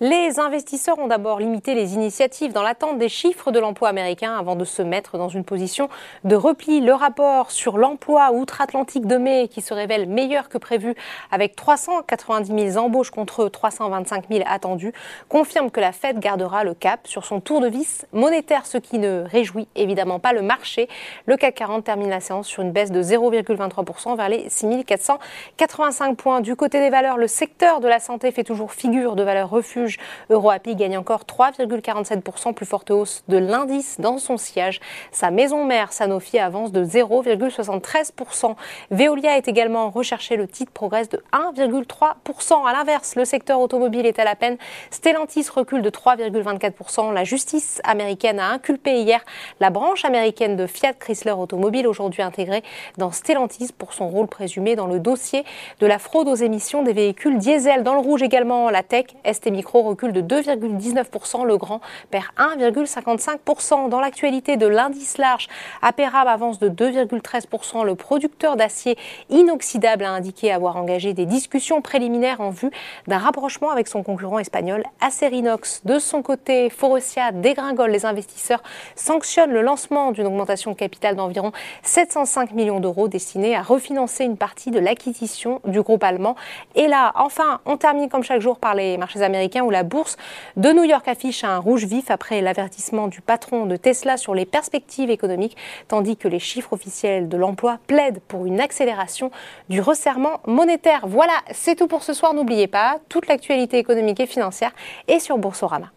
Les investisseurs ont d'abord limité les initiatives dans l'attente des chiffres de l'emploi américain avant de se mettre dans une position de repli. Le rapport sur l'emploi outre-Atlantique de mai, qui se révèle meilleur que prévu, avec 390 000 embauches contre 325 000 attendus, confirme que la Fed gardera le cap sur son tour de vis monétaire, ce qui ne réjouit évidemment pas le marché. Le CAC 40 termine la séance sur une baisse de 0,23% vers les 6 485 points. Du côté des valeurs, le secteur de la santé fait toujours figure de valeur refuge EuroAPI gagne encore 3,47%, plus forte hausse de l'indice dans son siège. Sa maison mère Sanofi avance de 0,73%. Veolia est également recherché. Le titre progresse de 1,3%. À l'inverse, le secteur automobile est à la peine. Stellantis recule de 3,24%. La justice américaine a inculpé hier la branche américaine de Fiat Chrysler Automobile, aujourd'hui intégrée dans Stellantis pour son rôle présumé dans le dossier de la fraude aux émissions des véhicules diesel. Dans le rouge également, la tech, ST Micro recule de 2,19%. Le grand perd 1,55%. Dans l'actualité de l'indice large, Aperab avance de 2,13%. Le producteur d'acier inoxydable a indiqué avoir engagé des discussions préliminaires en vue d'un rapprochement avec son concurrent espagnol Acerinox. De son côté, Forosia dégringole. Les investisseurs sanctionnent le lancement d'une augmentation de capital d'environ 705 millions d'euros destinée à refinancer une partie de l'acquisition du groupe allemand. Et là, enfin, on termine comme chaque jour par les marchés américains où la bourse de New York affiche un rouge vif après l'avertissement du patron de Tesla sur les perspectives économiques, tandis que les chiffres officiels de l'emploi plaident pour une accélération du resserrement monétaire. Voilà, c'est tout pour ce soir. N'oubliez pas, toute l'actualité économique et financière est sur Boursorama.